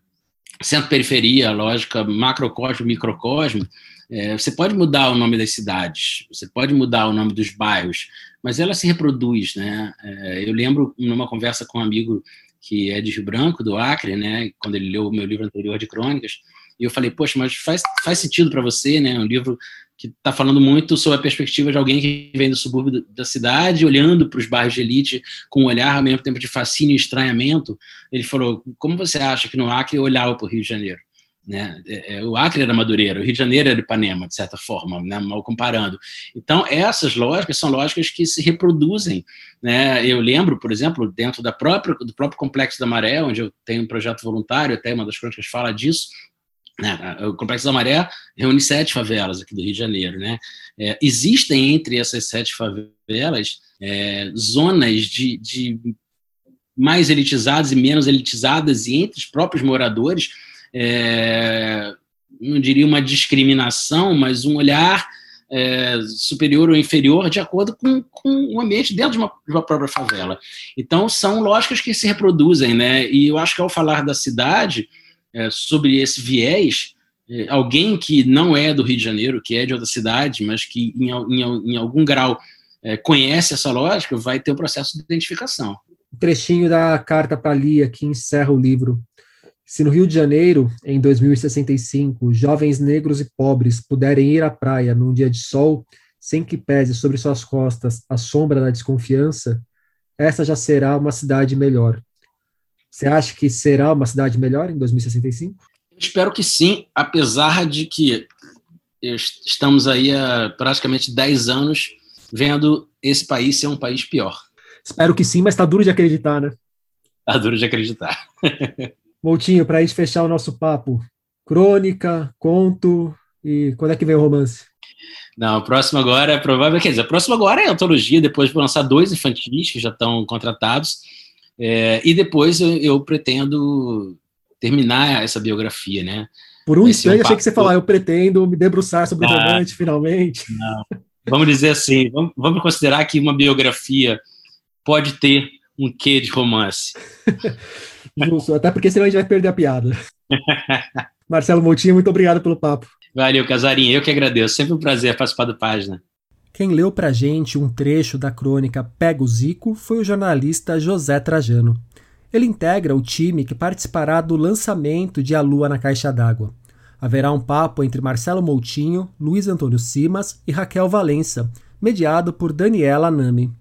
centro-periferia, a lógica macrocosmo, microcosmo, é, você pode mudar o nome das cidades, você pode mudar o nome dos bairros, mas ela se reproduz, né? É, eu lembro numa conversa com um amigo que é de Rio Branco, do Acre, né? Quando ele leu o meu livro anterior de crônicas, e eu falei, poxa, mas faz, faz sentido para você, né? Um livro que está falando muito sobre a perspectiva de alguém que vem do subúrbio da cidade, olhando para os bairros de elite com um olhar ao mesmo tempo de fascínio e estranhamento. Ele falou: como você acha que no Acre olhava para o Rio de Janeiro? Né? É, é, o Acre era Madureira, o Rio de Janeiro era Ipanema, de certa forma, né? mal comparando. Então, essas lógicas são lógicas que se reproduzem. Né? Eu lembro, por exemplo, dentro da própria, do próprio Complexo da Maré, onde eu tenho um projeto voluntário, até uma das crônicas fala disso, né? O Complexo da Maré reúne sete favelas aqui do Rio de Janeiro. Né? É, existem entre essas sete favelas é, zonas de, de, mais elitizadas e menos elitizadas, e entre os próprios moradores, é, não diria uma discriminação, mas um olhar é, superior ou inferior de acordo com, com o ambiente dentro de uma, de uma, própria favela. Então, são lógicas que se reproduzem, né? E eu acho que ao falar da cidade, é, sobre esse viés, é, alguém que não é do Rio de Janeiro, que é de outra cidade, mas que em, em, em algum grau é, conhece essa lógica, vai ter o um processo de identificação. Um trechinho da carta para Lia que encerra o livro. Se no Rio de Janeiro, em 2065, jovens negros e pobres puderem ir à praia num dia de sol, sem que pese sobre suas costas a sombra da desconfiança, essa já será uma cidade melhor. Você acha que será uma cidade melhor em 2065? Espero que sim, apesar de que estamos aí há praticamente 10 anos vendo esse país ser um país pior. Espero que sim, mas está duro de acreditar, né? Está duro de acreditar. Moutinho, para a gente fechar o nosso papo, crônica, conto e quando é que vem o romance? Não, o próximo agora é provável, quer dizer, o próximo agora é antologia, depois de lançar dois infantis que já estão contratados É, e depois eu, eu, pretendo terminar essa biografia, né? Por um instante, um achei que você falar, eu pretendo me debruçar sobre o ah, romance, finalmente. Não. Vamos dizer assim, vamos, vamos considerar que uma biografia pode ter um quê de romance. Justo, até porque senão a gente vai perder a piada. Marcelo Moutinho, muito obrigado pelo papo. Valeu, Casarinha, eu que agradeço. Sempre um prazer participar do Página. Quem leu pra gente um trecho da crônica Pega o Zico foi o jornalista José Trajano. Ele integra o time que participará do lançamento de A Lua na Caixa d'Água. Haverá um papo entre Marcelo Moutinho, Luiz Antônio Simas e Raquel Valença, mediado por Daniela Nami.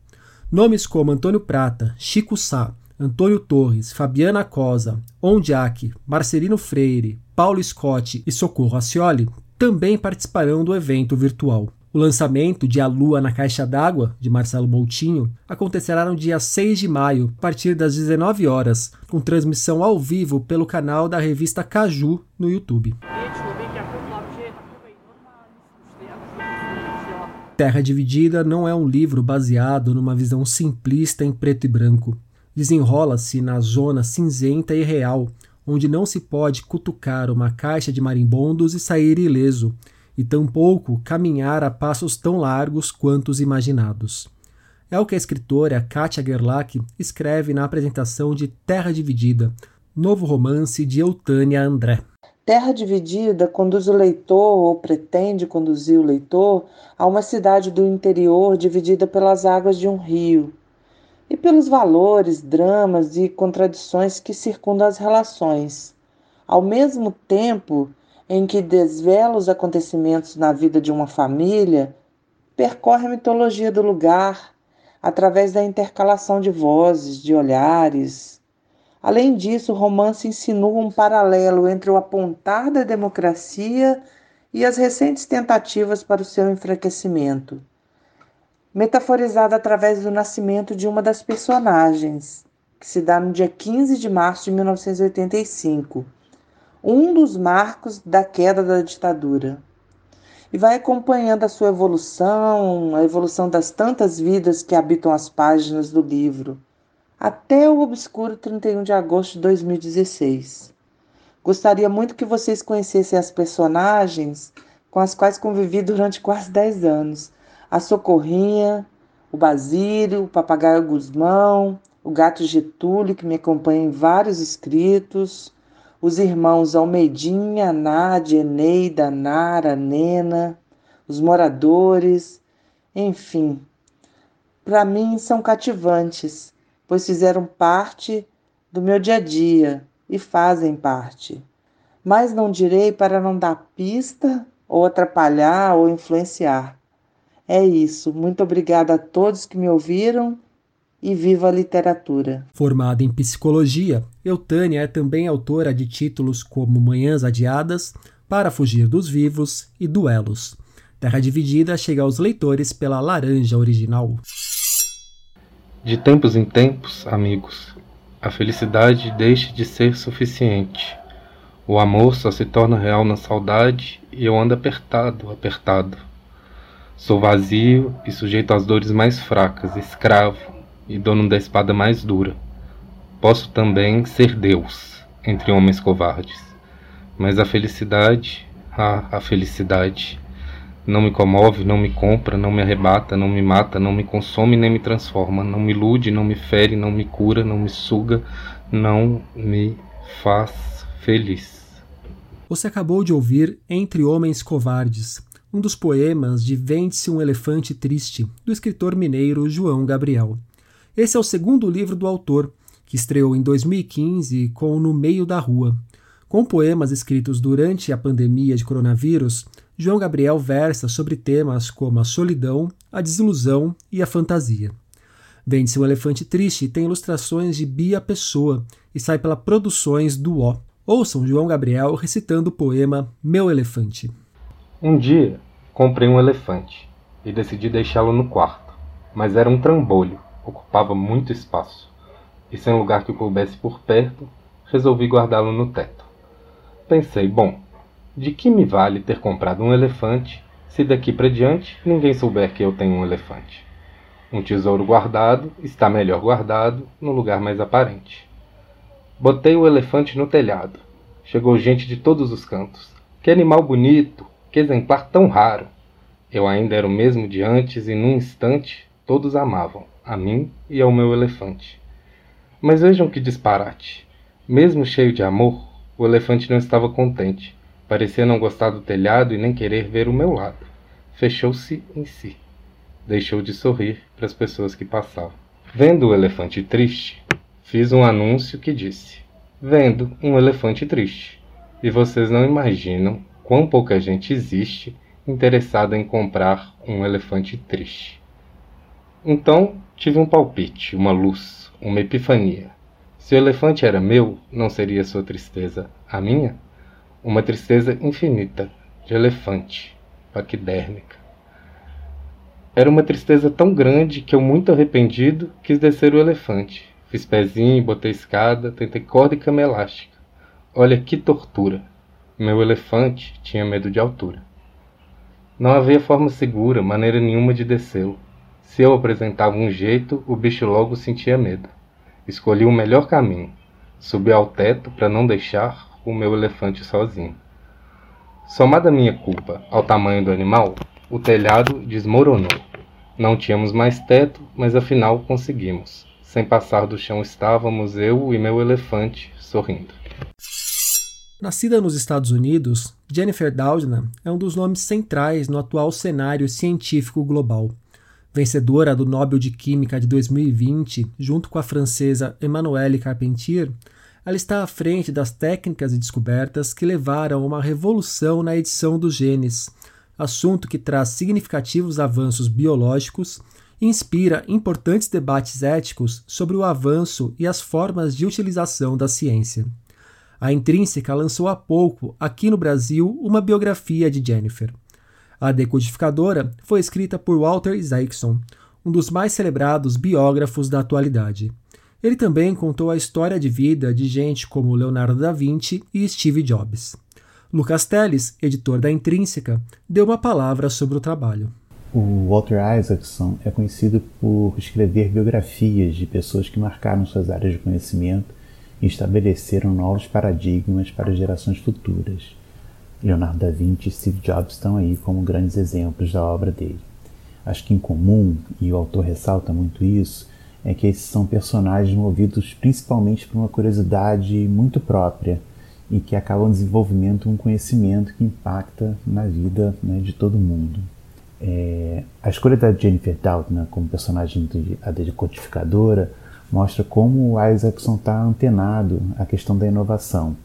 Nomes como Antônio Prata, Chico Sá, Antônio Torres, Fabiana Cosa, Ondiak, Marcelino Freire, Paulo Scott e Socorro Acioli também participarão do evento virtual. O lançamento de A Lua na Caixa d'Água, de Marcelo Moutinho, acontecerá no dia 6 de maio, a partir das 19 horas, com transmissão ao vivo pelo canal da revista Caju no YouTube. Terra Dividida não é um livro baseado numa visão simplista em preto e branco desenrola-se na zona cinzenta e real, onde não se pode cutucar uma caixa de marimbondos e sair ileso, e tampouco caminhar a passos tão largos quanto os imaginados. É o que a escritora Katia Gerlach escreve na apresentação de Terra Dividida, novo romance de Eutânia André. Terra Dividida conduz o leitor, ou pretende conduzir o leitor, a uma cidade do interior dividida pelas águas de um rio, e pelos valores, dramas e contradições que circundam as relações. Ao mesmo tempo em que desvela os acontecimentos na vida de uma família, percorre a mitologia do lugar através da intercalação de vozes, de olhares. Além disso, o romance insinua um paralelo entre o apontar da democracia e as recentes tentativas para o seu enfraquecimento metaforizada através do nascimento de uma das personagens, que se dá no dia 15 de março de 1985, um dos marcos da queda da ditadura. E vai acompanhando a sua evolução, a evolução das tantas vidas que habitam as páginas do livro, até o obscuro 31 de agosto de 2016. Gostaria muito que vocês conhecessem as personagens com as quais convivi durante quase 10 anos a Socorrinha, o Basílio, o Papagaio Guzmão, o Gato Getúlio, que me acompanha em vários escritos, os irmãos Almeidinha, Nádia, Eneida, Nara, Nena, os moradores, enfim. Para mim são cativantes, pois fizeram parte do meu dia a dia e fazem parte. Mas não direi para não dar pista ou atrapalhar ou influenciar. É isso. Muito obrigada a todos que me ouviram e viva a literatura. Formada em psicologia, Eutânia é também autora de títulos como Manhãs Adiadas, Para Fugir dos Vivos e Duelos. Terra Dividida chega aos leitores pela Laranja Original. De tempos em tempos, amigos, a felicidade deixa de ser suficiente. O amor só se torna real na saudade e eu ando apertado, apertado. Sou vazio e sujeito às dores mais fracas, escravo e dono da espada mais dura. Posso também ser Deus entre homens covardes. Mas a felicidade, ah, a felicidade, não me comove, não me compra, não me arrebata, não me mata, não me consome nem me transforma, não me ilude, não me fere, não me cura, não me suga, não me faz feliz. Você acabou de ouvir Entre Homens Covardes, um dos poemas de Vende-se um Elefante Triste, do escritor mineiro João Gabriel. Esse é o segundo livro do autor, que estreou em 2015 com No Meio da Rua. Com poemas escritos durante a pandemia de coronavírus, João Gabriel versa sobre temas como a solidão, a desilusão e a fantasia. Vende-se um Elefante Triste tem ilustrações de Bia Pessoa e sai pela Produções do O. Ouçam João Gabriel recitando o poema Meu Elefante. Um dia, comprei um elefante e decidi deixá-lo no quarto, mas era um trambolho, ocupava muito espaço, e sem lugar que o coubesse por perto, resolvi guardá-lo no teto. Pensei, bom, de que me vale ter comprado um elefante se daqui para diante ninguém souber que eu tenho um elefante? Um tesouro guardado está melhor guardado no lugar mais aparente. Botei o elefante no telhado. Chegou gente de todos os cantos. Que animal bonito! Que exemplar tão raro! Eu ainda era o mesmo de antes e num instante todos amavam, a mim e ao meu elefante. Mas vejam que disparate! Mesmo cheio de amor, o elefante não estava contente. Parecia não gostar do telhado e nem querer ver o meu lado. Fechou-se em si deixou de sorrir para as pessoas que passavam. Vendo o elefante triste, fiz um anúncio que disse: Vendo um elefante triste. E vocês não imaginam quão pouca gente existe interessada em comprar um elefante triste. Então tive um palpite, uma luz, uma epifania. Se o elefante era meu, não seria sua tristeza a minha? Uma tristeza infinita, de elefante, paquidérmica. Era uma tristeza tão grande que eu, muito arrependido, quis descer o elefante. Fiz pezinho, botei escada, tentei corda e cama elástica. Olha que tortura! Meu elefante tinha medo de altura. Não havia forma segura, maneira nenhuma de descê-lo. Se eu apresentava um jeito, o bicho logo sentia medo. Escolhi o melhor caminho. Subi ao teto para não deixar o meu elefante sozinho. Somada minha culpa ao tamanho do animal, o telhado desmoronou. Não tínhamos mais teto, mas afinal conseguimos. Sem passar do chão estávamos eu e meu elefante sorrindo. Nascida nos Estados Unidos, Jennifer Doudna é um dos nomes centrais no atual cenário científico global. Vencedora do Nobel de Química de 2020, junto com a francesa Emmanuelle Carpentier, ela está à frente das técnicas e descobertas que levaram a uma revolução na edição dos genes, assunto que traz significativos avanços biológicos e inspira importantes debates éticos sobre o avanço e as formas de utilização da ciência. A Intrínseca lançou há pouco, aqui no Brasil, uma biografia de Jennifer. A decodificadora foi escrita por Walter Isaacson, um dos mais celebrados biógrafos da atualidade. Ele também contou a história de vida de gente como Leonardo da Vinci e Steve Jobs. Lucas Teles, editor da Intrínseca, deu uma palavra sobre o trabalho. O Walter Isaacson é conhecido por escrever biografias de pessoas que marcaram suas áreas de conhecimento e estabeleceram novos paradigmas para gerações futuras. Leonardo da Vinci e Steve Jobs estão aí como grandes exemplos da obra dele. Acho que em comum, e o autor ressalta muito isso, é que esses são personagens movidos principalmente por uma curiosidade muito própria e que acabam desenvolvendo um conhecimento que impacta na vida né, de todo mundo. É, a escolha da Jennifer Doudna como personagem de, a decodificadora mostra como o Isaacson está antenado à questão da inovação,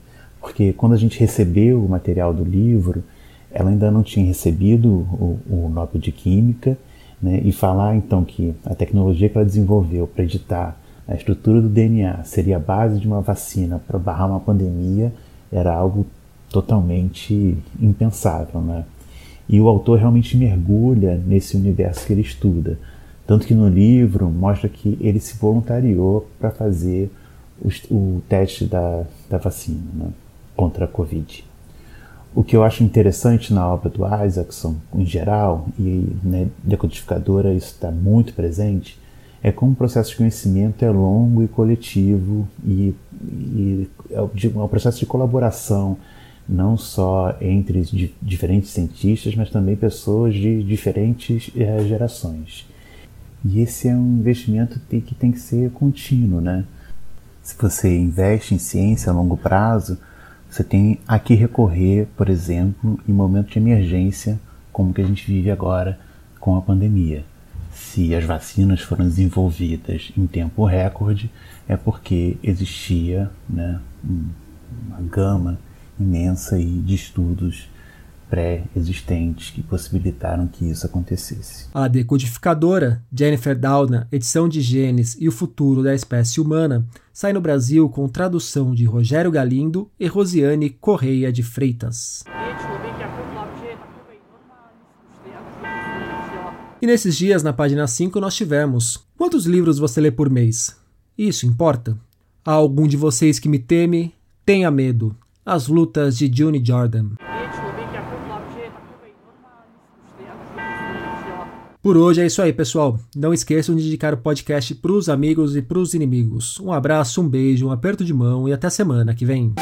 porque quando a gente recebeu o material do livro, ela ainda não tinha recebido o, o Nobel de Química, né, e falar então que a tecnologia que ela desenvolveu para editar a estrutura do DNA seria a base de uma vacina para barrar uma pandemia era algo totalmente impensável, né? E o autor realmente mergulha nesse universo que ele estuda. Tanto que no livro mostra que ele se voluntariou para fazer o, o, teste da, da vacina né, contra a Covid. O que eu acho interessante na obra do Isaacson, em geral, e né, decodificadora isso está muito presente, é como o processo de conhecimento é longo e coletivo e, e é, é um processo de colaboração não só entre diferentes cientistas, mas também pessoas de diferentes é, gerações. E esse é um investimento que tem que ser contínuo, né? Se você investe em ciência a longo prazo, você tem a que recorrer, por exemplo, em momentos de emergência, como que a gente vive agora com a pandemia. Se as vacinas foram desenvolvidas em tempo recorde, é porque existia né, uma gama imensa de estudos pré-existentes que possibilitaram que isso acontecesse. A decodificadora Jennifer Doudna, Edição de Genes e o Futuro da Espécie Humana, sai no Brasil com tradução de Rogério Galindo e Rosiane Correia de Freitas. E nesses dias, na página 5, nós tivemos: Quantos livros você lê por mês? Isso importa? Há algum de vocês que me teme? Tenha medo. As lutas de Juni Jordan. Por hoje é isso aí, pessoal. Não esqueçam de indicar o podcast para os amigos e para os inimigos. Um abraço, um beijo, um aperto de mão e até semana que vem.